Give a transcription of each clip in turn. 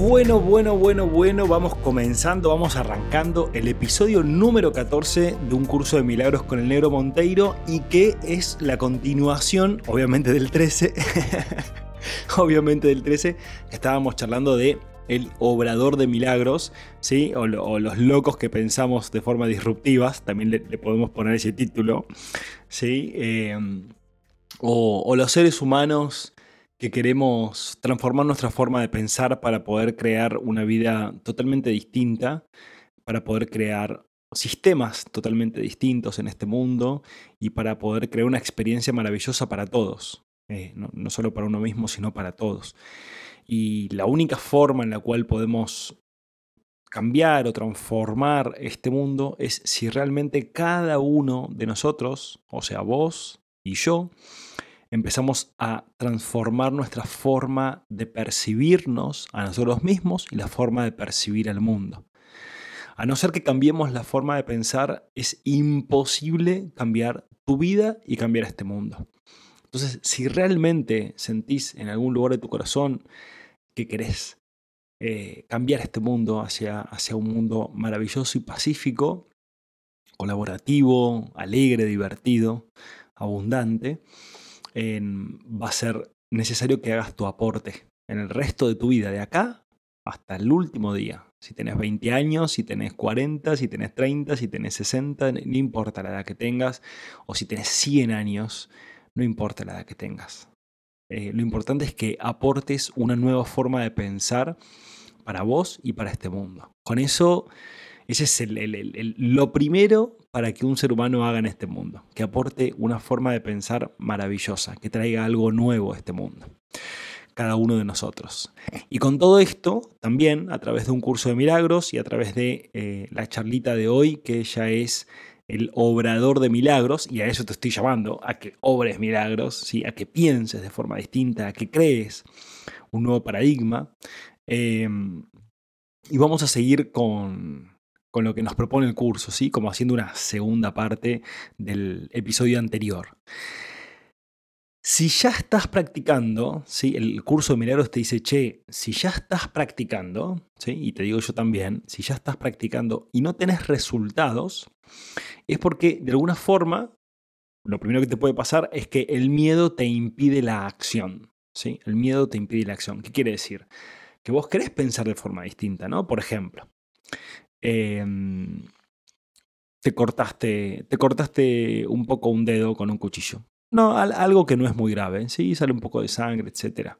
Bueno, bueno, bueno, bueno, vamos comenzando, vamos arrancando el episodio número 14 de un curso de milagros con el negro Monteiro y que es la continuación, obviamente del 13, obviamente del 13, estábamos charlando de el obrador de milagros, ¿sí? O, los locos que pensamos de forma disruptiva, también le, podemos poner ese título, ¿sí? Eh, o, o los seres humanos que queremos transformar nuestra forma de pensar para poder crear una vida totalmente distinta, para poder crear sistemas totalmente distintos en este mundo y para poder crear una experiencia maravillosa para todos, eh, no, no, solo para uno mismo, sino para todos. Y la única forma en la cual podemos cambiar o transformar este mundo es si realmente cada uno de nosotros, o sea, vos y yo, empezamos a transformar nuestra forma de percibirnos a nosotros mismos y la forma de percibir al mundo. A no ser que cambiemos la forma de pensar, es imposible cambiar tu vida y cambiar este mundo. Entonces, si realmente sentís en algún lugar de tu corazón que querés eh, cambiar este mundo hacia, hacia un mundo maravilloso y pacífico, colaborativo, alegre, divertido, abundante, va a ser necesario que hagas tu aporte en el resto de tu vida, de acá hasta el último día. Si tenés 20 años, si tenés 40, si tenés 30, si tenés 60, no importa la edad que tengas, o si tenés 100 años, no importa la edad que tengas. Eh, lo importante es que aportes una nueva forma de pensar para vos y para este mundo. Con eso, ese es lo primero para que un ser humano haga en este mundo, que aporte una forma de pensar maravillosa, que traiga algo nuevo a este mundo, cada uno de nosotros. Y con todo esto, también a través de un curso de milagros y a través de eh, la charlita de hoy, que ya es el obrador de milagros, y a eso te estoy llamando, a que obres milagros, a que pienses de forma distinta, a que crees un nuevo paradigma. Em, y vamos a seguir con, con lo que nos propone el curso, ¿sí? como haciendo una segunda parte del episodio anterior. Si ya estás practicando, ¿sí? el curso de milagros te dice, che, si ya estás practicando, ¿sí? y te digo yo también, si ya estás practicando y no tenés resultados, es porque de alguna forma, lo primero que te puede pasar es que el miedo te impide la acción. ¿sí? El miedo te impide la acción. ¿Qué quiere decir? Que vos querés pensar de forma distinta, ¿no? Por ejemplo, Em, te, cortaste, te cortaste un poco un dedo con un cuchillo. No, algo que no es muy grave, ¿sí? Sale un poco de sangre, etc.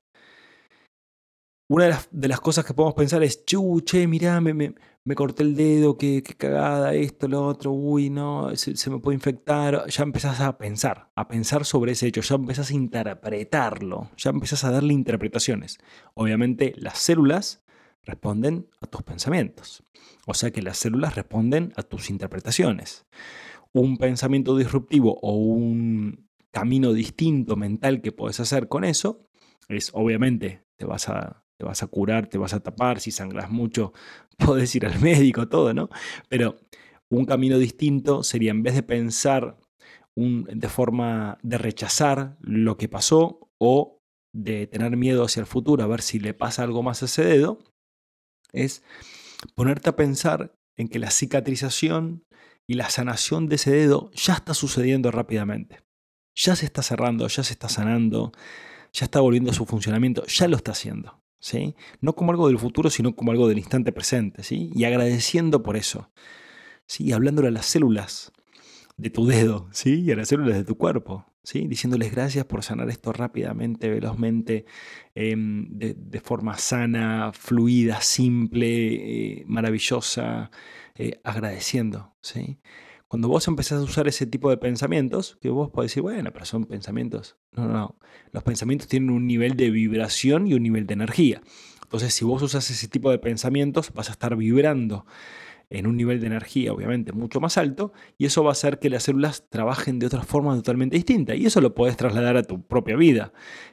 Una de las, cosas que podemos pensar es, che, mirá, me, me, corté el dedo, qué, cagada, esto, lo otro, uy, no, se, se, me puede infectar. Ya empezás a pensar, a pensar sobre ese hecho, ya empezás a interpretarlo, ya empezás a darle interpretaciones. Obviamente las células responden a tus pensamientos. O sea que las células responden a tus interpretaciones. Un pensamiento disruptivo o un camino distinto mental que puedes hacer con eso es obviamente te vas a te vas a curar, te vas a tapar, si sangras mucho, puedes ir al médico, todo, ¿no? Pero un camino distinto sería en vez de pensar un, de forma de rechazar lo que pasó o de tener miedo hacia el futuro, a ver si le pasa algo más a ese dedo, es ponerte a pensar en que la cicatrización y la sanación de ese dedo ya está sucediendo rápidamente. Ya se está cerrando, ya se está sanando, ya está volviendo a su funcionamiento, ya lo está haciendo. ¿sí? No como algo del futuro, sino como algo del instante presente. ¿sí? Y agradeciendo por eso. ¿sí? Y hablándole a las células de tu dedo ¿sí? y a las células de tu cuerpo diciéndoles gracias por sanar esto rápidamente, velozmente, em, de, forma sana, fluida, simple, eh, maravillosa, eh, agradeciendo. ¿sí? Cuando vos empezás a usar ese tipo de pensamientos, que vos podés decir, bueno, pero son pensamientos. No, no, no. Los pensamientos tienen un nivel de vibración y un nivel de energía. Entonces, si vos usas ese tipo de pensamientos, vas a estar vibrando en un nivel de energía obviamente mucho más alto y eso va a hacer que las células trabajen de otra forma totalmente distinta y eso lo puedes trasladar a tu propia vida.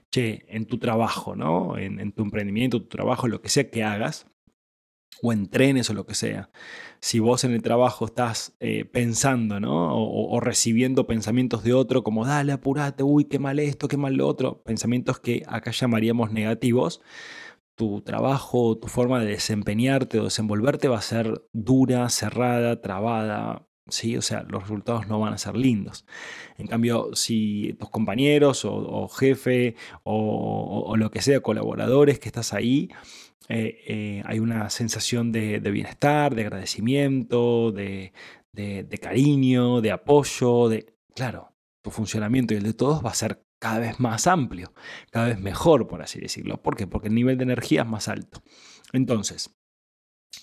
Che, en tu trabajo, ¿no? En, tu emprendimiento, tu trabajo, lo que sea que hagas, o entrenes o lo que sea. Si vos en el trabajo estás eh, pensando, ¿no? O, o, recibiendo pensamientos de otro como, dale, apurate, uy, qué mal esto, qué mal lo otro, pensamientos que acá llamaríamos negativos, tu trabajo, tu forma de desempeñarte o desenvolverte va a ser dura, cerrada, trabada, ¿sí? O sea, los resultados no van a ser lindos. En cambio, si tus compañeros o, jefe o, lo que sea, colaboradores que estás ahí, eh, eh, hay una sensación de, bienestar, de agradecimiento, de, de cariño, de apoyo, de... Claro, tu funcionamiento y el de todos va a ser cada vez más amplio, cada vez mejor, por así decirlo. ¿Por qué? Porque el nivel de energía es más alto. Entonces,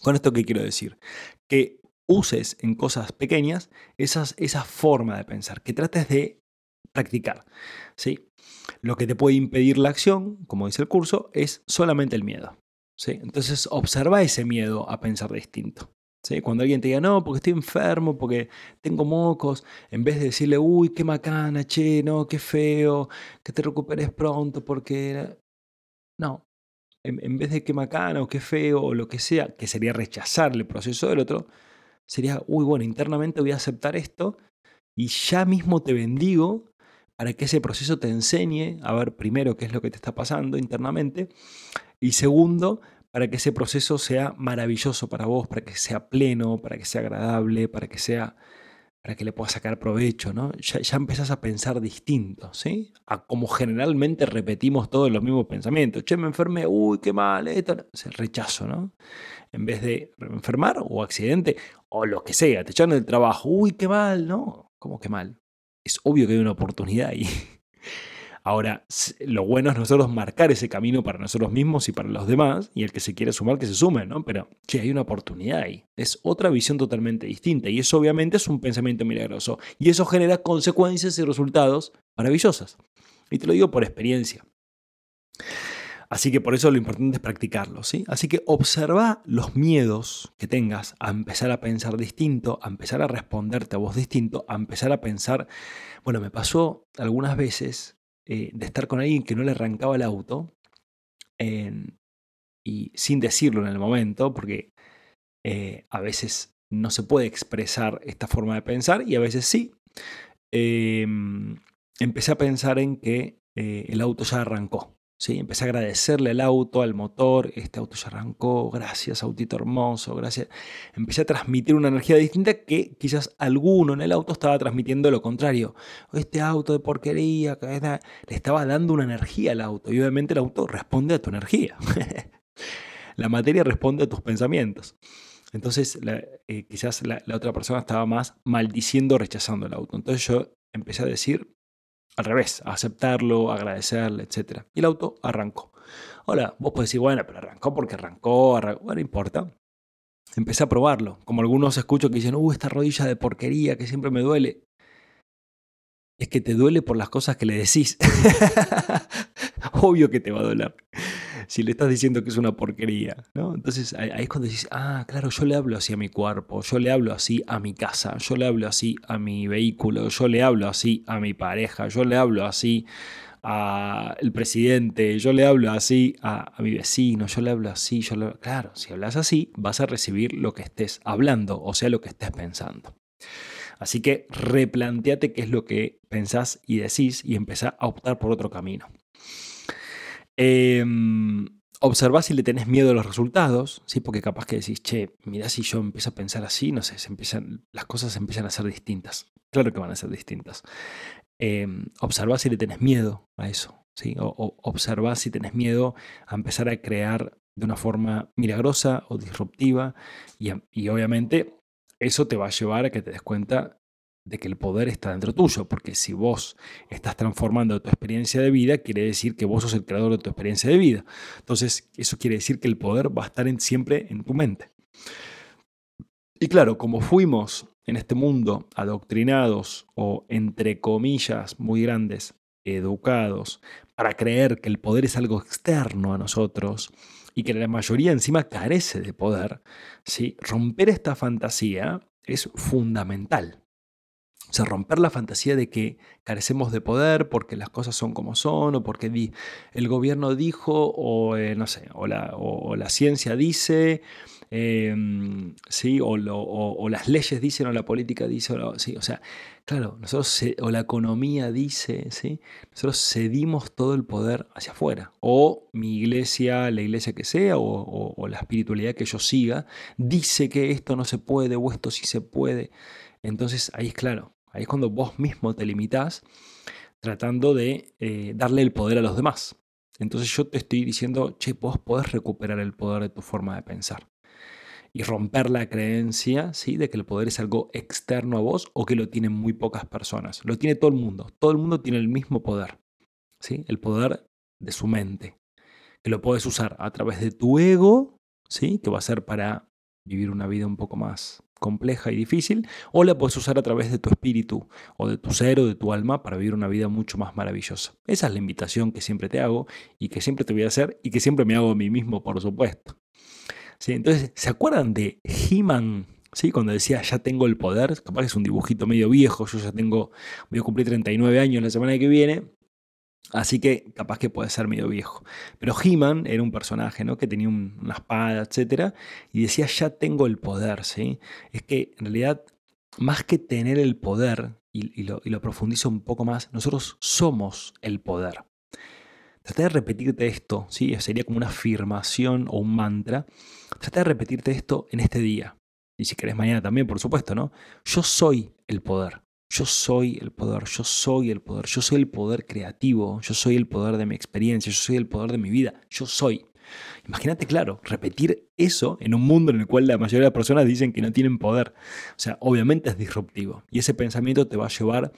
con esto qué quiero decir? Que uses en cosas pequeñas esas, esa forma de pensar, que trates de practicar. ¿sí? Lo que te puede impedir la acción, como dice el curso, es solamente el miedo. ¿sí? Entonces, observa ese miedo a pensar distinto. Cuando alguien te diga, no, porque estoy enfermo, porque tengo mocos, en vez de decirle, uy, qué macana, che, no, qué feo, que te recuperes pronto, porque... No, en, vez de qué macana o qué feo o lo que sea, que sería rechazar el proceso del otro, sería, uy, bueno, internamente voy a aceptar esto y ya mismo te bendigo para que ese proceso te enseñe a ver primero qué es lo que te está pasando internamente y segundo, para que ese proceso sea maravilloso para vos, para que sea pleno, para que sea agradable, para que sea para que le puedas sacar provecho, ¿no? Ya, ya empezás a pensar distinto, ¿sí? A como generalmente repetimos todos los mismos pensamientos. Che, me enfermé, uy, qué mal, esto. Rechazo, ¿no? En vez de enfermar o accidente o lo que sea, te echan del trabajo, uy, qué mal, ¿no? ¿Cómo qué mal? Es obvio que hay una oportunidad ahí. Ahora, lo bueno es nosotros marcar ese camino para nosotros mismos y para los demás, y el que se quiere sumar, que se sume, ¿no? Pero, che, hay una oportunidad ahí. Es otra visión totalmente distinta, y eso obviamente es un pensamiento milagroso, y eso genera consecuencias y resultados maravillosas. Y te lo digo por experiencia. Así que por eso lo importante es practicarlo, ¿sí? Así que observa los miedos que tengas a empezar a pensar distinto, a empezar a responderte a vos distinto, a empezar a pensar, bueno, me pasó algunas veces eh, de estar con alguien que no le arrancaba el auto y sin decirlo en el momento, porque eh, a veces no se puede expresar esta forma de pensar y a veces sí. Em, empecé a pensar en que eh, el auto ya arrancó. Empecé a agradecerle al auto, al motor, este auto ya arrancó, gracias, autito hermoso, gracias. Empecé a transmitir una energía distinta que quizás alguno en el auto estaba transmitiendo lo contrario. Este auto de porquería, le estaba dando una energía al auto y obviamente el auto responde a tu energía. la materia responde a tus pensamientos. Entonces eh, quizás la, la otra persona estaba más maldiciendo, rechazando el auto. Entonces yo empecé a decir, al revés, aceptarlo, agradecerle, etc. Y el auto arrancó. Ahora, vos podés decir, bueno, pero arrancó porque arrancó, arrancó. bueno, no importa. Empecé a probarlo. Como algunos escucho que dicen, uh, esta rodilla de porquería que siempre me duele. Es que te duele por las cosas que le decís. Obvio que te va a doler si le estás diciendo que es una porquería, ¿no? Entonces ahí es cuando dices, ah, claro, yo le hablo así a mi cuerpo, yo le hablo así a mi casa, yo le hablo así a mi vehículo, yo le hablo así a mi pareja, yo le hablo así al presidente, yo le hablo así a, mi vecino, yo le hablo así, yo le... Claro, si hablas así, vas a recibir lo que estés hablando, o sea, lo que estés pensando. Así que replanteate qué es lo que pensás y decís y empezá a optar por otro camino. Eh, observa si le tenés miedo a los resultados, ¿sí? porque capaz que decís, che, mira si yo empiezo a pensar así, no sé, se empiezan, las cosas empiezan a ser distintas. Claro que van a ser distintas. Eh, observa si le tenés miedo a eso. ¿sí? O, observa si tenés miedo a empezar a crear de una forma milagrosa o disruptiva. Y, y obviamente eso te va a llevar a que te des cuenta de que el poder está dentro tuyo, porque si vos estás transformando tu experiencia de vida, quiere decir que vos sos el creador de tu experiencia de vida. Entonces, eso quiere decir que el poder va a estar siempre en tu mente. Y claro, como fuimos en este mundo adoctrinados o, entre comillas, muy grandes, educados, para creer que el poder es algo externo a nosotros y que la mayoría encima carece de poder, ¿sí? romper esta fantasía es fundamental. O sea, romper la fantasía de que carecemos de poder porque las cosas son como son, o porque el gobierno dijo, o eh, no sé, o la, o la ciencia dice, Em, ¿sí? O, las leyes dicen o la política dice, o, ¿sí? o sea, claro, nosotros o la economía dice, ¿sí? nosotros cedimos todo el poder hacia afuera. O mi iglesia, la iglesia que sea, o, la espiritualidad que yo siga, dice que esto no se puede o esto sí se puede. Entonces ahí es claro, ahí es cuando vos mismo te limitás tratando de eh, darle el poder a los demás. Entonces yo te estoy diciendo, che, vos podés recuperar el poder de tu forma de pensar y romper la creencia ¿sí? de que el poder es algo externo a vos o que lo tienen muy pocas personas. Lo tiene todo el mundo. Todo el mundo tiene el mismo poder. ¿sí? El poder de su mente. Que lo puedes usar a través de tu ego, ¿sí? que va a ser para vivir una vida un poco más compleja y difícil, o la puedes usar a través de tu espíritu o de tu ser o de tu alma para vivir una vida mucho más maravillosa. Esa es la invitación que siempre te hago y que siempre te voy a hacer y que siempre me hago a mí mismo, por supuesto. Entonces, ¿se acuerdan de He-Man? ¿Sí? Cuando decía ya tengo el poder, capaz es un dibujito medio viejo, yo ya tengo, voy a cumplir 39 años la semana que viene, Así que capaz que puede ser medio viejo. Pero He-Man era un personaje ¿no? que tenía una espada, etc. Y decía, ya tengo el poder. ¿sí? Es que en realidad, más que tener el poder, y, lo, profundizo un poco más, nosotros somos el poder. Trata de repetirte esto, ¿sí? sería como una afirmación o un mantra. Trata de repetirte esto en este día. Y si querés mañana también, por supuesto, ¿no? Yo soy el poder. Yo soy el poder, yo soy el poder, yo soy el poder creativo, yo soy el poder de mi experiencia, yo soy el poder de mi vida, yo soy. Imagínate, claro, repetir eso en un mundo en el cual la mayoría de las personas dicen que no tienen poder. O sea, obviamente es disruptivo. Y ese pensamiento te va a llevar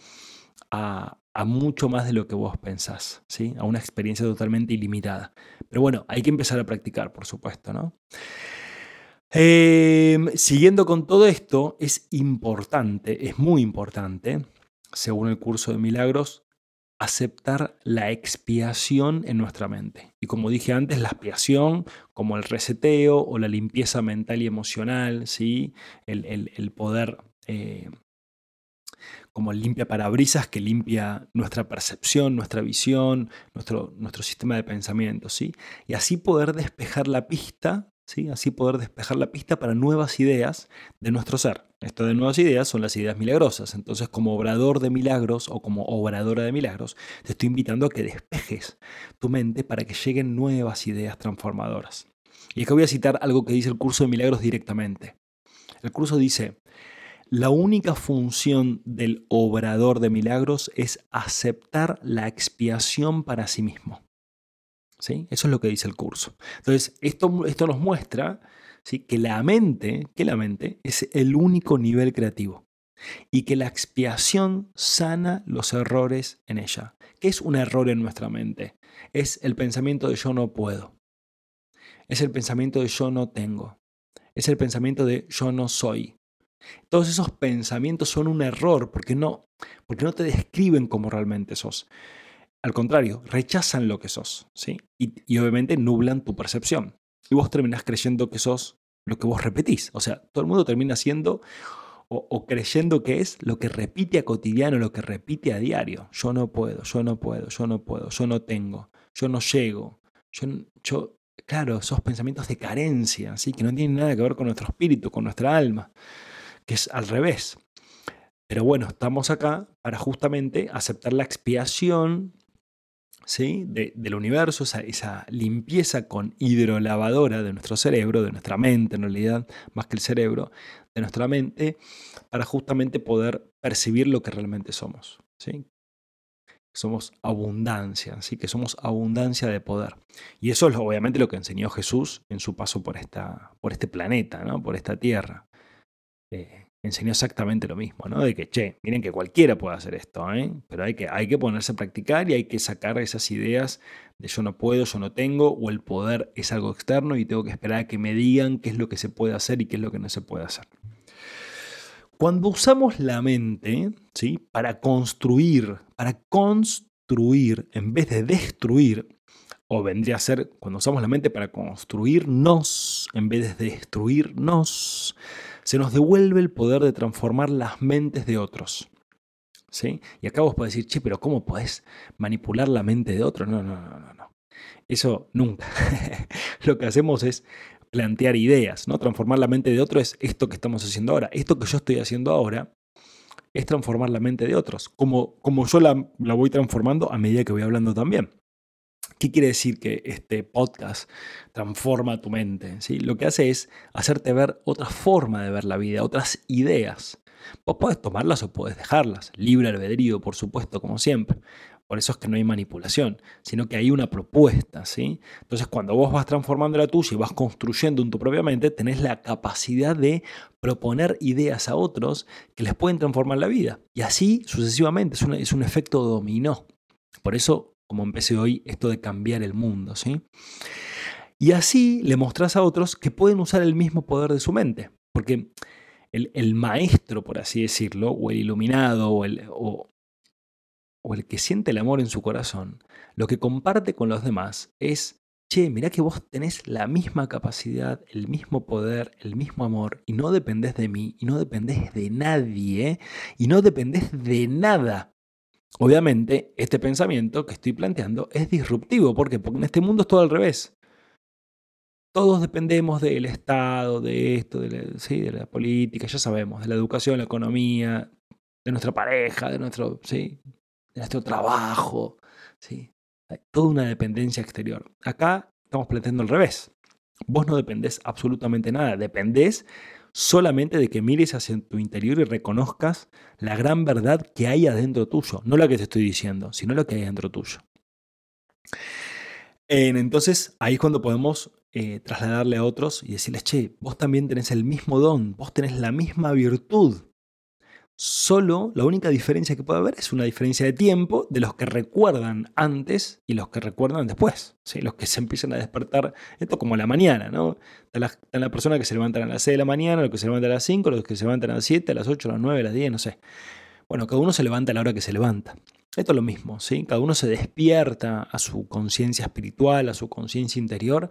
a, a mucho más de lo que vos pensás, ¿sí? a una experiencia totalmente ilimitada. Pero bueno, hay que empezar a practicar, por supuesto. ¿no? Em, siguiendo con todo esto, es importante, es muy importante, según el curso de milagros, aceptar la expiación en nuestra mente. Y como dije antes, la expiación, como el reseteo o la limpieza mental y emocional, ¿sí? el, poder eh, como limpia parabrisas que limpia nuestra percepción, nuestra visión, nuestro, nuestro sistema de pensamiento, ¿sí? Y así poder despejar la pista, ¿sí? Así poder despejar la pista para nuevas ideas de nuestro ser. Esto de nuevas ideas son las ideas milagrosas. Entonces, como obrador de milagros o como obradora de milagros, te estoy invitando a que despejes tu mente para que lleguen nuevas ideas transformadoras. Y que voy a citar algo que dice el curso de milagros directamente. El curso dice, la única función del obrador de milagros es aceptar la expiación para sí mismo. ¿Sí? Eso es lo que dice el curso. Entonces, esto, esto nos muestra que, la mente, que la mente es el único nivel creativo y que la expiación sana los errores en ella. ¿Qué es un error en nuestra mente? Es el pensamiento de yo no puedo. Es el pensamiento de yo no tengo. Es el pensamiento de yo no soy. Todos esos pensamientos son un error porque no, porque no te describen como realmente sos. Al contrario, rechazan lo que sos, ¿sí? Y, obviamente nublan tu percepción. Y vos terminás creyendo que sos lo que vos repetís. O sea, todo el mundo termina siendo o, o, creyendo que es lo que repite a cotidiano, lo que repite a diario. Yo no puedo, yo no puedo, yo no puedo, yo no tengo, yo no llego. Yo, yo claro, esos pensamientos de carencia, ¿sí? que no tienen nada que ver con nuestro espíritu, con nuestra alma que es al revés. Pero bueno, estamos acá para justamente aceptar la expiación ¿sí? del universo, esa, esa, limpieza con hidrolavadora de nuestro cerebro, de nuestra mente en realidad, más que el cerebro, de nuestra mente, para justamente poder percibir lo que realmente somos. ¿sí? Somos abundancia, así que somos abundancia de poder. Y eso es obviamente lo que enseñó Jesús en su paso por, esta, por este planeta, ¿no? por esta tierra. Eh, enseñó exactamente lo mismo, ¿no? De que, che, miren que cualquiera puede hacer esto, ¿eh? pero hay que, hay que ponerse a practicar y hay que sacar esas ideas de yo no puedo, yo no tengo, o el poder es algo externo y tengo que esperar a que me digan qué es lo que se puede hacer y qué es lo que no se puede hacer. Cuando usamos la mente, ¿sí? Para construir, para construir en vez de destruir, o vendría a ser cuando usamos la mente para construirnos en vez de destruirnos, se nos devuelve el poder de transformar las mentes de otros. ¿Sí? Y acá vos podés decir, che, pero ¿cómo podés manipular la mente de otro? No, no, no, no, no. Eso nunca. Lo que hacemos es plantear ideas, ¿no? Transformar la mente de otro es esto que estamos haciendo ahora. Esto que yo estoy haciendo ahora es transformar la mente de otros, como, como yo la, la voy transformando a medida que voy hablando también. ¿Qué quiere decir que este podcast transforma tu mente? ¿sí? Lo que hace es hacerte ver otra forma de ver la vida, otras ideas. Vos podés tomarlas o podés dejarlas. Libre albedrío, por supuesto, como siempre. Por eso es que no hay manipulación, sino que hay una propuesta, ¿sí? Entonces, cuando vos vas transformando la tuya y vas construyendo en tu propia mente, tenés la capacidad de proponer ideas a otros que les pueden transformar la vida. Y así sucesivamente, es, es un efecto dominó. Por eso como empecé hoy, esto de cambiar el mundo, ¿sí? Y así le mostrás a otros que pueden usar el mismo poder de su mente, porque el, maestro, por así decirlo, o el iluminado, o el, o, o el que siente el amor en su corazón, lo que comparte con los demás es, che, mirá que vos tenés la misma capacidad, el mismo poder, el mismo amor, y no dependés de mí, y no dependés de nadie, y no dependés de nada. Obviamente, este pensamiento que estoy planteando es disruptivo. ¿Por qué? Porque en este mundo es todo al revés. Todos dependemos del Estado, de esto, de la, política, ya sabemos, de la educación, la economía, de nuestra pareja, de nuestro, ¿sí? de nuestro trabajo. ¿sí? Hay toda una dependencia exterior. Acá estamos planteando al revés. Vos no dependés absolutamente nada, dependés solamente de que mires hacia tu interior y reconozcas la gran verdad que hay adentro tuyo. No la que te estoy diciendo, sino lo que hay adentro tuyo. Entonces ahí es cuando podemos eh, trasladarle a otros y decirles, che, vos también tenés el mismo don, vos tenés la misma virtud. Solo la única diferencia que puede haber es una diferencia de tiempo de los que recuerdan antes y los que recuerdan después. ¿sí? Los que se empiezan a despertar, esto como la mañana, ¿no? Está la, persona que se levantan a las 6 de la mañana, los que se levantan a las 5, los que se levantan a las 7, a las 8, a las 9, a las 10, no sé. Bueno, cada uno se levanta a la hora que se levanta. Esto es lo mismo, ¿sí? Cada uno se despierta a su conciencia espiritual, a su conciencia interior,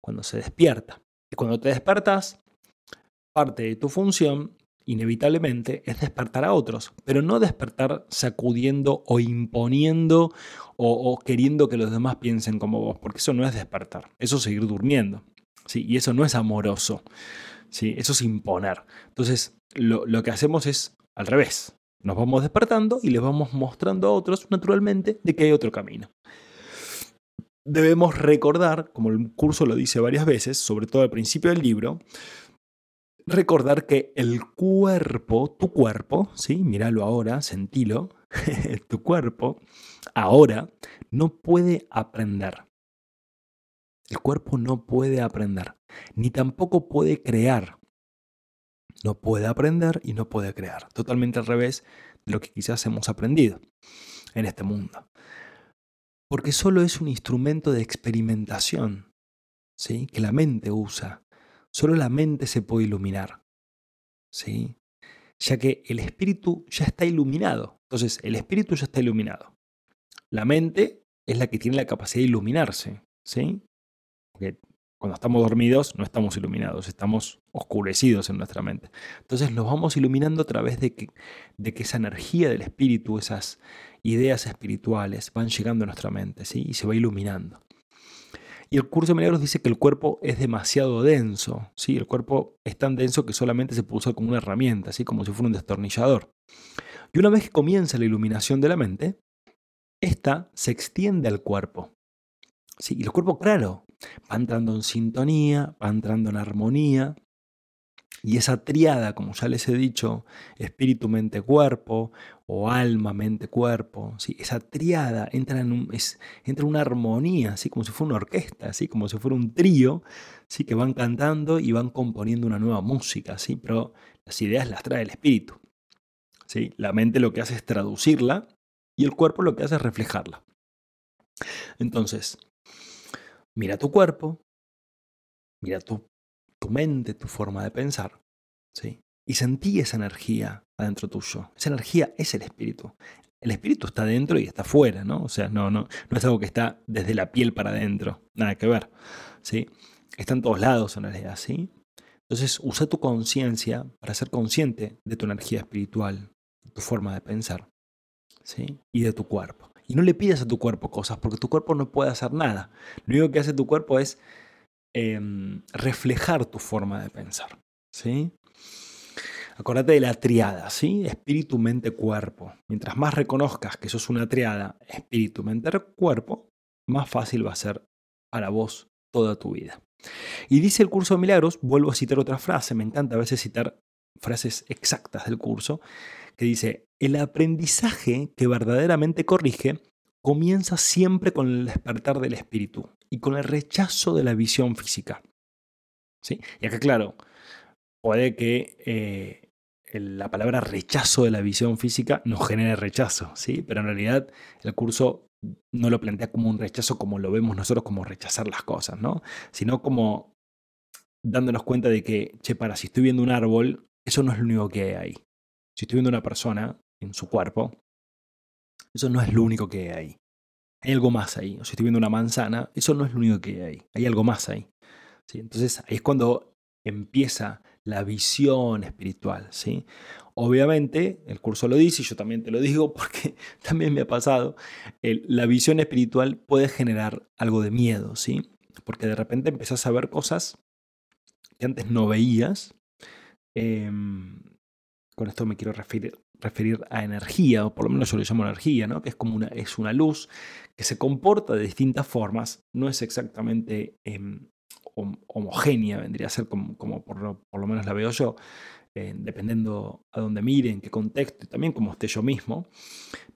cuando se despierta. Y cuando te despertas, parte de tu función inevitablemente es despertar a otros, pero no despertar sacudiendo o imponiendo o, queriendo que los demás piensen como vos, porque eso no es despertar, eso es seguir durmiendo, ¿sí? y eso no es amoroso, ¿sí? eso es imponer. Entonces, lo, lo que hacemos es al revés, nos vamos despertando y les vamos mostrando a otros, naturalmente, de que hay otro camino debemos recordar, como el curso lo dice varias veces, sobre todo al principio del libro, recordar que el cuerpo, tu cuerpo, ¿sí? míralo ahora, sentilo, tu cuerpo ahora no puede aprender. El cuerpo no puede aprender, ni tampoco puede crear. No puede aprender y no puede crear. Totalmente al revés de lo que quizás hemos aprendido en este mundo. Porque solo es un instrumento de experimentación ¿sí? que la mente usa Solo la mente se puede iluminar. ¿Sí? Ya que el espíritu ya está iluminado. Entonces, el espíritu ya está iluminado. La mente es la que tiene la capacidad de iluminarse. ¿Sí? Porque cuando estamos dormidos no estamos iluminados, estamos oscurecidos en nuestra mente. Entonces nos vamos iluminando a través de que, de que esa energía del espíritu, esas ideas espirituales van llegando a nuestra mente ¿sí? y se va iluminando. Y el curso de milagros dice que el cuerpo es demasiado denso. ¿sí? El cuerpo es tan denso que solamente se puede usar como una herramienta, así como si fuera un destornillador. Y una vez que comienza la iluminación de la mente, esta se extiende al cuerpo. ¿sí? Y el cuerpo, claro, va entrando en sintonía, va entrando en armonía, y esa triada, como ya les he dicho, espíritu, mente, cuerpo, o alma, mente, cuerpo, ¿sí? esa triada entra en, un, entra una armonía, así como si fuera una orquesta, así como si fuera un trío, ¿sí? que van cantando y van componiendo una nueva música, ¿sí? pero las ideas las trae el espíritu. ¿sí? La mente lo que hace es traducirla y el cuerpo lo que hace es reflejarla. Entonces, mira tu cuerpo, mira tu tu mente, tu forma de pensar, ¿sí? Y sentí esa energía adentro tuyo. Esa energía es el espíritu. El espíritu está dentro y está fuera, ¿no? O sea, no, no, no es algo que está desde la piel para adentro, nada que ver, ¿sí? Está en todos lados en realidad, ¿sí? Entonces, usa tu conciencia para ser consciente de tu energía espiritual, tu forma de pensar, ¿sí? Y de tu cuerpo. Y no le pidas a tu cuerpo cosas, porque tu cuerpo no puede hacer nada. Lo único que hace tu cuerpo es em, reflejar tu forma de pensar, ¿sí? Acordate de la triada, ¿sí? Espíritu, mente, cuerpo. Mientras más reconozcas que sos una triada, espíritu, mente, cuerpo, más fácil va a ser para vos toda tu vida. Y dice el curso de milagros, vuelvo a citar otra frase, me encanta a veces citar frases exactas del curso, que dice, el aprendizaje que verdaderamente corrige comienza siempre con el despertar del espíritu y con el rechazo de la visión física. ¿Sí? Y acá, claro, puede que eh, la palabra rechazo de la visión física nos genere rechazo, ¿sí? pero en realidad el curso no lo plantea como un rechazo como lo vemos nosotros, como rechazar las cosas, ¿no? Sino como dándonos cuenta de que, che, para, si estoy viendo un árbol, eso no es lo único que hay ahí. Si estoy viendo una persona en su cuerpo, eso no es lo único que hay. Hay algo más ahí. O si estoy viendo una manzana, eso no es lo único que hay. Hay algo más ahí. ¿Sí? Entonces ahí es cuando empieza la visión espiritual. ¿sí? Obviamente, el curso lo dice y yo también te lo digo porque también me ha pasado, la visión espiritual puede generar algo de miedo, ¿sí? Porque de repente empezás a ver cosas que antes no veías. Em, con esto me quiero referir, a energía, o por lo menos yo lo llamo energía, ¿no? que es como una, es una luz que se comporta de distintas formas, no es exactamente em, homogénea, vendría a ser como, como por, lo, menos la veo yo, eh, dependiendo a dónde mire, en qué contexto, y también como esté yo mismo.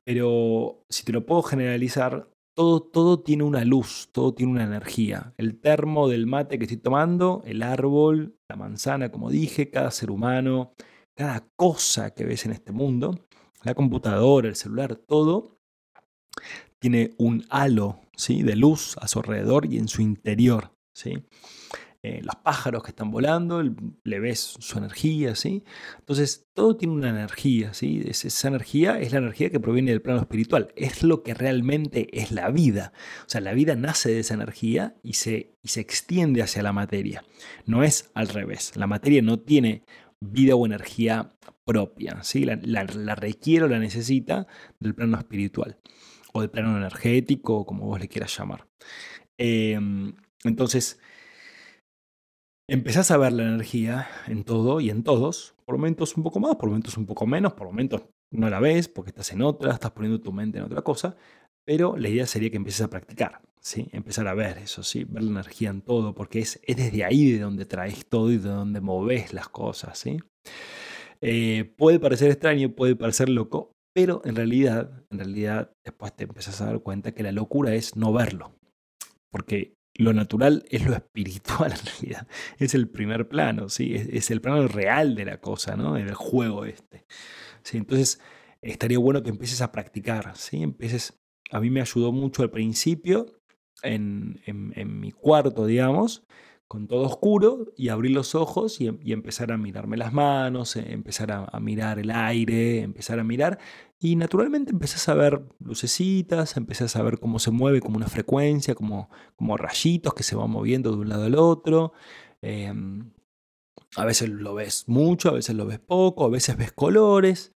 Pero si te lo puedo generalizar, todo, todo tiene una luz, todo tiene una energía. El termo del mate que estoy tomando, el árbol, la manzana, como dije, cada ser humano, cada cosa que ves en este mundo, la computadora, el celular, todo tiene un halo ¿sí? de luz a su alrededor y en su interior. ¿sí? Eh, los pájaros que están volando, le ves su energía, ¿sí? Entonces, todo tiene una energía, ¿sí? esa energía es la energía que proviene del plano espiritual, es lo que realmente es la vida. O sea, la vida nace de esa energía y se, y se extiende hacia la materia. No es al revés, la materia no tiene vida o energía propia, ¿sí? La, la requiere o la necesita del plano espiritual o del plano energético, como vos le quieras llamar. Em, entonces, empezás a ver la energía en todo y en todos, por momentos un poco más, por momentos un poco menos, por momentos no la ves porque estás en otra, estás poniendo tu mente en otra cosa, pero la idea sería que empieces a practicar, ¿sí? empezar a ver eso, ¿sí? ver la energía en todo, porque es, es desde ahí de donde traes todo y de donde moves las cosas. ¿sí? Eh, puede parecer extraño, puede parecer loco, pero en realidad, en realidad después te empiezas a dar cuenta que la locura es no verlo, porque lo natural es lo espiritual en realidad. Es el primer plano, ¿sí? es, el plano real de la cosa, ¿no? del juego este. ¿sí? Entonces, estaría bueno que empieces a practicar. ¿sí? Empieces, a mí me ayudó mucho al principio en, en mi cuarto, digamos, con todo oscuro y abrir los ojos y, empezar a mirarme las manos, eh, empezar a, mirar el aire, empezar a mirar y naturalmente empezás a ver lucecitas, empezás a ver cómo se mueve como una frecuencia, como, como rayitos que se van moviendo de un lado al otro. Em, a veces lo ves mucho, a veces lo ves poco, a veces ves colores.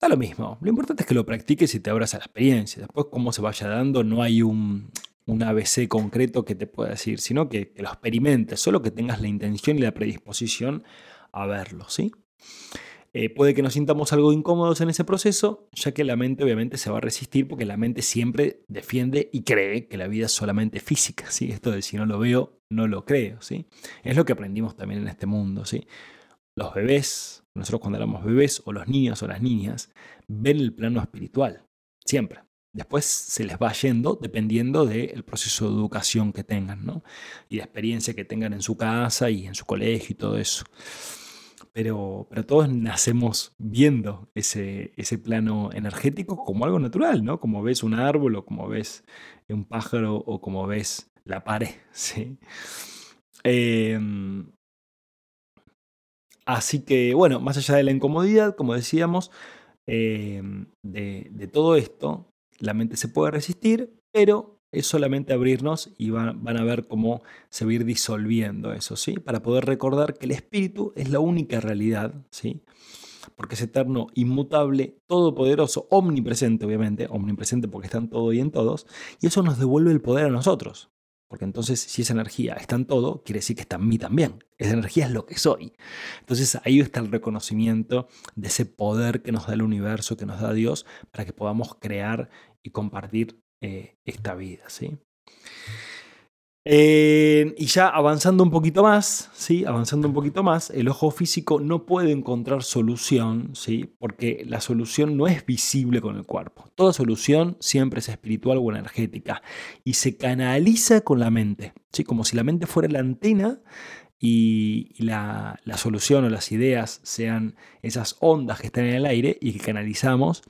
Da lo mismo. Lo importante es que lo practiques y te abras a la experiencia. Después, cómo se vaya dando, no hay un, un ABC concreto que te pueda decir, sino que, lo experimentes, solo que tengas la intención y la predisposición a verlo, ¿sí? Eh, puede que nos sintamos algo incómodos en ese proceso, ya que la mente obviamente se va a resistir porque la mente siempre defiende y cree que la vida es solamente física, ¿sí? Esto de si no lo veo, no lo creo, ¿sí? Es lo que aprendimos también en este mundo, ¿sí? Los bebés, nosotros cuando éramos bebés, o los niños o las niñas, ven el plano espiritual, siempre. Después se les va yendo dependiendo del proceso de educación que tengan, ¿no? Y de experiencia que tengan en su casa y en su colegio y todo eso. Pero, pero todos nacemos viendo ese, ese plano energético como algo natural, ¿no? Como ves un árbol o como ves un pájaro o como ves la pared, ¿sí? Em, así que, bueno, más allá de la incomodidad, como decíamos, em, de, todo esto, la mente se puede resistir, pero es solamente abrirnos y van, a ver cómo se va a ir disolviendo eso, ¿sí? Para poder recordar que el espíritu es la única realidad, ¿sí? Porque es eterno, inmutable, todopoderoso, omnipresente, obviamente, omnipresente porque está en todo y en todos, y eso nos devuelve el poder a nosotros. Porque entonces, si esa energía está en todo, quiere decir que está en mí también. Esa energía es lo que soy. Entonces, ahí está el reconocimiento de ese poder que nos da el universo, que nos da Dios, para que podamos crear y compartir eh, esta vida. ¿sí? Eh, y ya avanzando un poquito más, ¿sí? avanzando un poquito más, el ojo físico no puede encontrar solución, ¿sí? porque la solución no es visible con el cuerpo. Toda solución siempre es espiritual o energética y se canaliza con la mente, ¿sí? como si la mente fuera la antena y, la, la solución o las ideas sean esas ondas que están en el aire y que canalizamos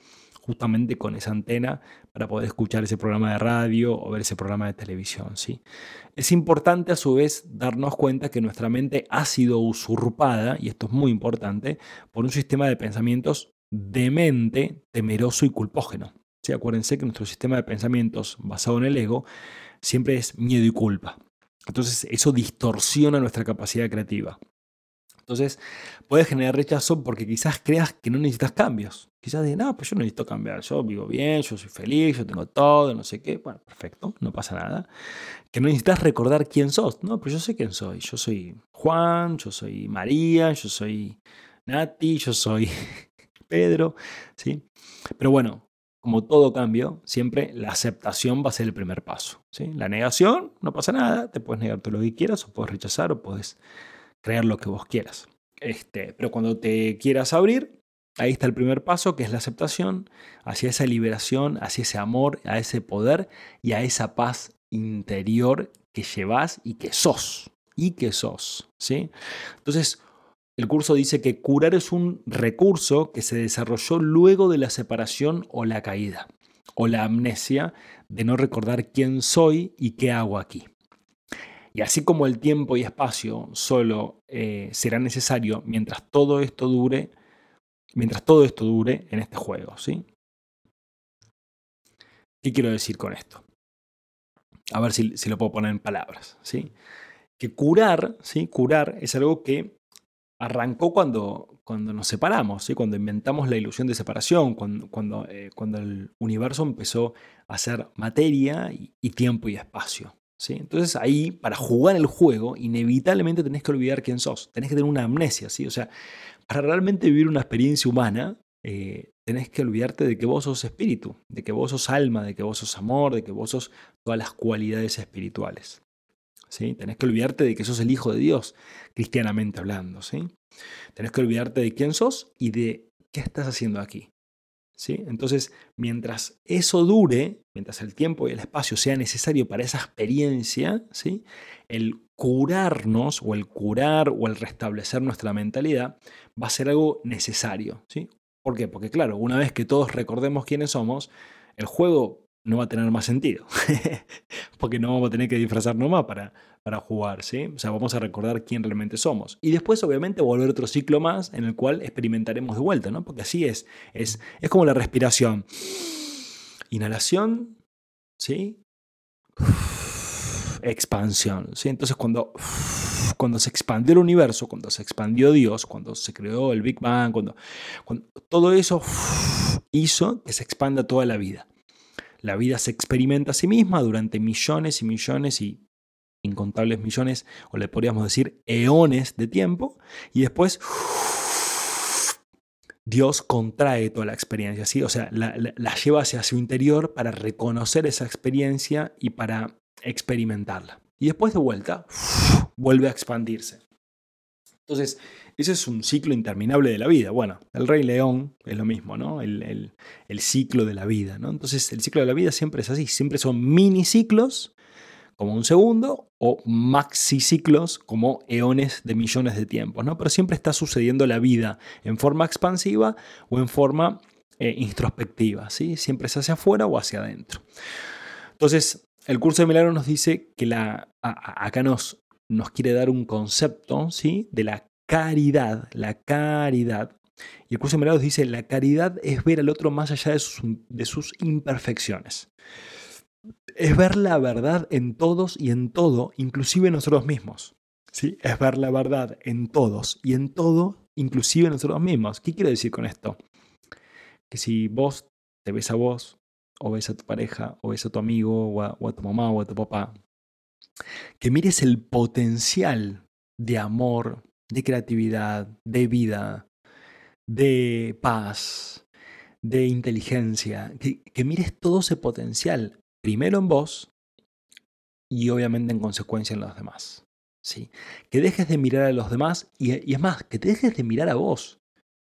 justamente con esa antena para poder escuchar ese programa de radio o ver ese programa de televisión. ¿sí? Es importante a su vez darnos cuenta que nuestra mente ha sido usurpada, y esto es muy importante, por un sistema de pensamientos demente, temeroso y culpógeno. ¿sí? Acuérdense que nuestro sistema de pensamientos basado en el ego siempre es miedo y culpa. Entonces eso distorsiona nuestra capacidad creativa. Entonces, puede generar rechazo porque quizás creas que no necesitas cambios. Quizás digas, no, pues yo no necesito cambiar, yo vivo bien, yo soy feliz, yo tengo todo, no sé qué. Bueno, perfecto, no pasa nada. Que no necesitas recordar quién sos. No, pues yo sé quién soy. Yo soy Juan, yo soy María, yo soy Nati, yo soy Pedro, ¿sí? Pero bueno, como todo cambio, siempre la aceptación va a ser el primer paso. ¿sí? La negación, no pasa nada, te puedes negar todo lo que quieras, o puedes rechazar, o puedes creer lo que vos quieras. Este, pero cuando te quieras abrir, ahí está el primer paso, que es la aceptación, hacia esa liberación, hacia ese amor, a ese poder y a esa paz interior que llevas y que sos. Y que sos. ¿sí? Entonces, el curso dice que curar es un recurso que se desarrolló luego de la separación o la caída, o la amnesia de no recordar quién soy y qué hago aquí. Y así como el tiempo y espacio solo eh, será necesario mientras todo esto dure, mientras todo esto dure en este juego, ¿sí? ¿Qué quiero decir con esto? A ver si, lo puedo poner en palabras, ¿sí? Que curar, ¿sí? Curar es algo que arrancó cuando, cuando nos separamos, ¿sí? cuando inventamos la ilusión de separación, cuando, cuando, eh, cuando el universo empezó a ser materia y tiempo y espacio. Entonces ahí, para jugar el juego, inevitablemente tenés que olvidar quién sos, tenés que tener una amnesia, ¿sí? O sea, para realmente vivir una experiencia humana, eh, tenés que olvidarte de que vos sos espíritu, de que vos sos alma, de que vos sos amor, de que vos sos todas las cualidades espirituales. ¿sí? Tenés que olvidarte de que sos el Hijo de Dios, cristianamente hablando. ¿sí? Tenés que olvidarte de quién sos y de qué estás haciendo aquí. Entonces, mientras eso dure, mientras el tiempo y el espacio sea necesario para esa experiencia, ¿sí? el curarnos o el curar o el restablecer nuestra mentalidad va a ser algo necesario. ¿sí? ¿Por qué? Porque claro, una vez que todos recordemos quiénes somos, el juego no va a tener más sentido. Porque no vamos a tener que disfrazarnos más para, para jugar, ¿sí? O sea, vamos a recordar quién realmente somos. Y después, obviamente, volver otro ciclo más en el cual experimentaremos de vuelta, ¿no? Porque así es. Es, es como la respiración. Inhalación, ¿sí? Expansión, ¿sí? Entonces, cuando, cuando se expandió el universo, cuando se expandió Dios, cuando se creó el Big Bang, cuando, cuando todo eso hizo que se expanda toda la vida. La vida se experimenta a sí misma durante millones y millones y incontables millones, o le podríamos decir eones de tiempo, y después Dios contrae toda la experiencia, ¿sí? o sea, la, lleva hacia su interior para reconocer esa experiencia y para experimentarla. Y después de vuelta, vuelve a expandirse. Entonces, ese es un ciclo interminable de la vida. Bueno, el Rey León es lo mismo, ¿no? El, ciclo de la vida, ¿no? Entonces, el ciclo de la vida siempre es así, siempre son mini ciclos como un segundo o maxi ciclos como eones de millones de tiempos, ¿no? Pero siempre está sucediendo la vida en forma expansiva o en forma eh, introspectiva, ¿sí? Siempre es hacia afuera o hacia adentro. Entonces, el curso de milagros nos dice que la, acá nos, nos quiere dar un concepto ¿sí? de la caridad, la caridad, Y el curso de milagros dice, la caridad es ver al otro más allá de sus, imperfecciones. Es ver la verdad en todos y en todo, inclusive en nosotros mismos. ¿Sí? Es ver la verdad en todos y en todo, inclusive en nosotros mismos. ¿Qué quiero decir con esto? Que si vos te ves a vos, o ves a tu pareja, o ves a tu amigo, o a, tu mamá, o a tu papá, que mires el potencial de amor, de creatividad, de vida, de paz, de inteligencia, que, mires todo ese potencial, primero en vos y obviamente en consecuencia en los demás. ¿sí? Que dejes de mirar a los demás y, y es más, que te dejes de mirar a vos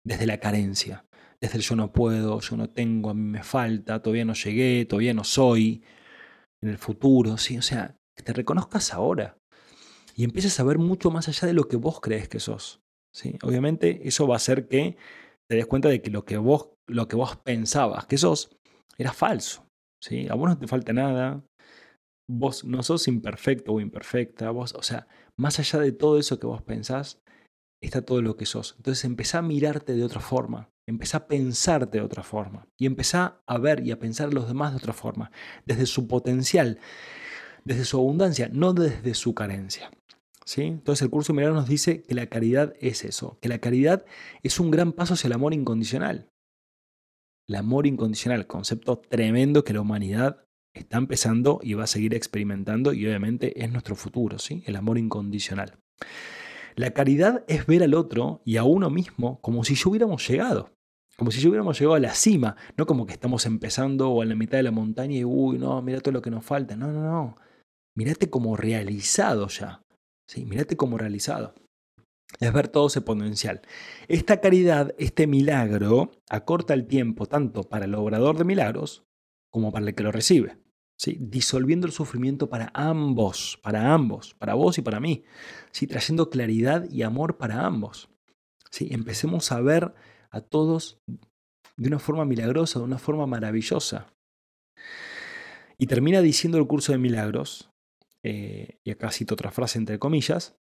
desde la carencia, desde el yo no puedo, yo no tengo, a mí me falta, todavía no llegué, todavía no soy, en el futuro, ¿sí? O sea, que te reconozcas ahora y empieces a ver mucho más allá de lo que vos crees que sos. ¿sí? Obviamente eso va a hacer que te des cuenta de que lo que vos, lo que vos pensabas que sos era falso. ¿sí? A vos no te falta nada, vos no sos imperfecto o imperfecta, vos, o sea, más allá de todo eso que vos pensás, está todo lo que sos. Entonces empezá a mirarte de otra forma, empezá a pensarte de otra forma y empezá a ver y a pensar a los demás de otra forma, desde su potencial, desde su abundancia, no desde su carencia. ¿Sí? Entonces el curso de nos dice que la caridad es eso, que la caridad es un gran paso hacia el amor incondicional. El amor incondicional, concepto tremendo que la humanidad está empezando y va a seguir experimentando y obviamente es nuestro futuro, ¿sí? El amor incondicional. La caridad es ver al otro y a uno mismo como si ya hubiéramos llegado. Como si ya hubiéramos llegado a la cima, no como que estamos empezando o en la mitad de la montaña y, uy, no, mira todo lo que nos falta. No, no, no. Mírate como realizado ya. ¿Sí? Mírate como realizado. Es ver todo ese potencial. Esta caridad, este milagro, acorta el tiempo tanto para el obrador de milagros como para el que lo recibe. ¿sí? Disolviendo el sufrimiento para ambos, para ambos, para vos y para mí. ¿sí? Trayendo claridad y amor para ambos. ¿sí? Empecemos a ver a todos de una forma milagrosa, de una forma maravillosa. Y termina diciendo el curso de milagros, eh, y acá cito otra frase entre comillas,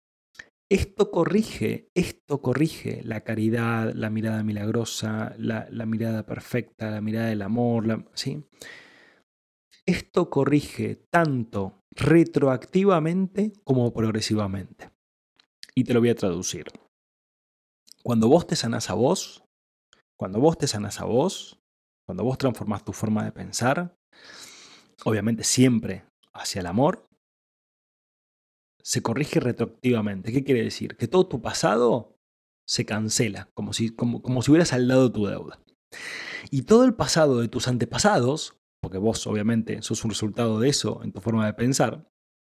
esto corrige, esto corrige la caridad, la mirada milagrosa, la, mirada perfecta, la mirada del amor, ¿sí? Esto corrige tanto retroactivamente como progresivamente. Y te lo voy a traducir. Cuando vos te sanás a vos, cuando vos te sanas a vos, cuando vos transformás tu forma de pensar, obviamente siempre hacia el amor, se corrige retroactivamente. ¿Qué quiere decir? Que todo tu pasado se cancela, como si, como, como si hubieras saldado tu deuda. Y todo el pasado de tus antepasados, porque vos obviamente sos un resultado de eso en tu forma de pensar,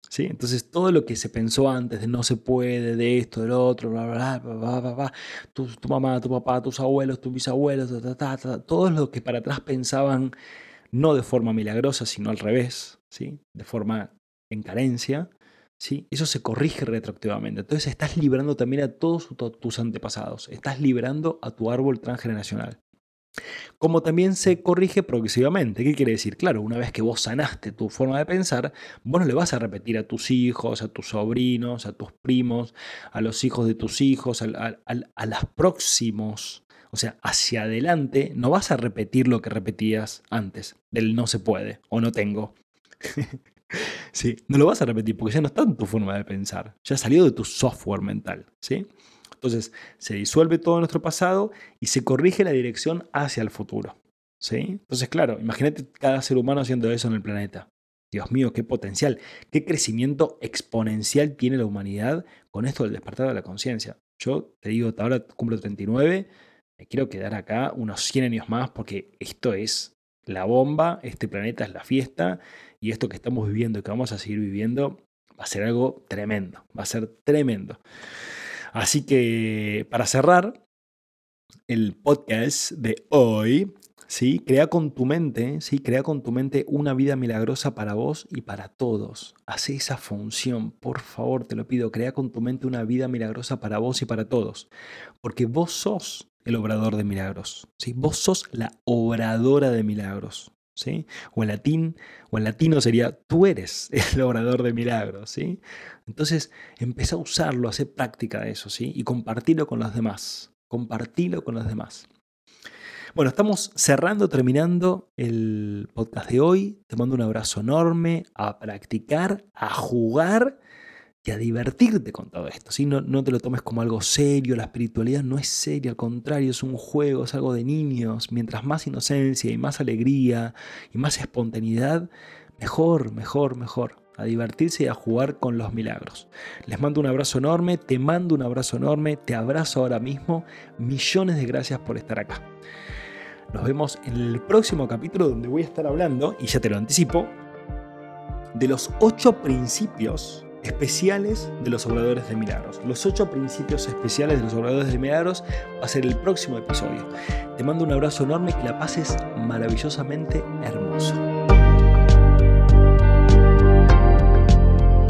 ¿sí? Entonces todo lo que se pensó antes de no se puede, de esto, del otro, bla, bla, bla, bla, Tu, mamá, tu papá, tus abuelos, tus bisabuelos, ta, ta, ta, todos los que para atrás pensaban no de forma milagrosa, sino al revés, ¿sí? de forma en carencia, ¿sí? eso se corrige retroactivamente. Entonces estás liberando también a todos tus antepasados, estás liberando a tu árbol transgeneracional. Como también se corrige progresivamente. ¿Qué quiere decir? Claro, una vez que vos sanaste tu forma de pensar, vos no le vas a repetir a tus hijos, a tus sobrinos, a tus primos, a los hijos de tus hijos, a, a, los próximos. O sea, hacia adelante no vas a repetir lo que repetías antes, del no se puede o no tengo. sí, no lo vas a repetir porque ya no está en tu forma de pensar, ya ha salido de tu software mental, ¿sí? Entonces se disuelve todo nuestro pasado y se corrige la dirección hacia el futuro. ¿sí? Entonces, claro, imagínate cada ser humano haciendo eso en el planeta. Dios mío, qué potencial, qué crecimiento exponencial tiene la humanidad con esto del despertar de la conciencia. Yo te digo, ahora cumplo 39, me quiero quedar acá unos 100 años más porque esto es la bomba, este planeta es la fiesta y esto que estamos viviendo y que vamos a seguir viviendo va a ser algo tremendo, va a ser tremendo. Así que para cerrar el podcast de hoy, ¿sí? Crea con tu mente, ¿sí? Crea con tu mente una vida milagrosa para vos y para todos. Hace esa función, por favor, te lo pido. Crea con tu mente una vida milagrosa para vos y para todos. Porque vos sos el obrador de milagros, ¿sí? Vos sos la obradora de milagros. O en latín, o en latino sería tú eres el obrador de milagros, ¿sí? Entonces, empieza a usarlo, a hacer práctica de eso, ¿sí? Y compartirlo con los demás, compartilo con los demás. Bueno, estamos cerrando, terminando el podcast de hoy. Te mando un abrazo enorme a practicar, a jugar y a divertirte con todo esto. ¿sí? No, no te lo tomes como algo serio, la espiritualidad no es seria, al contrario, es un juego, es algo de niños. Mientras más inocencia y más alegría y más espontaneidad, mejor, mejor, mejor a divertirse y a jugar con los milagros. Les mando un abrazo enorme, te mando un abrazo enorme, te abrazo ahora mismo. Millones de gracias por estar acá. Nos vemos en el próximo capítulo donde voy a estar hablando, y ya te lo anticipo, de los ocho principios especiales de los obradores de milagros. Los ocho principios especiales de los obradores de milagros va a ser el próximo episodio. Te mando un abrazo enorme, que la pases maravillosamente hermoso.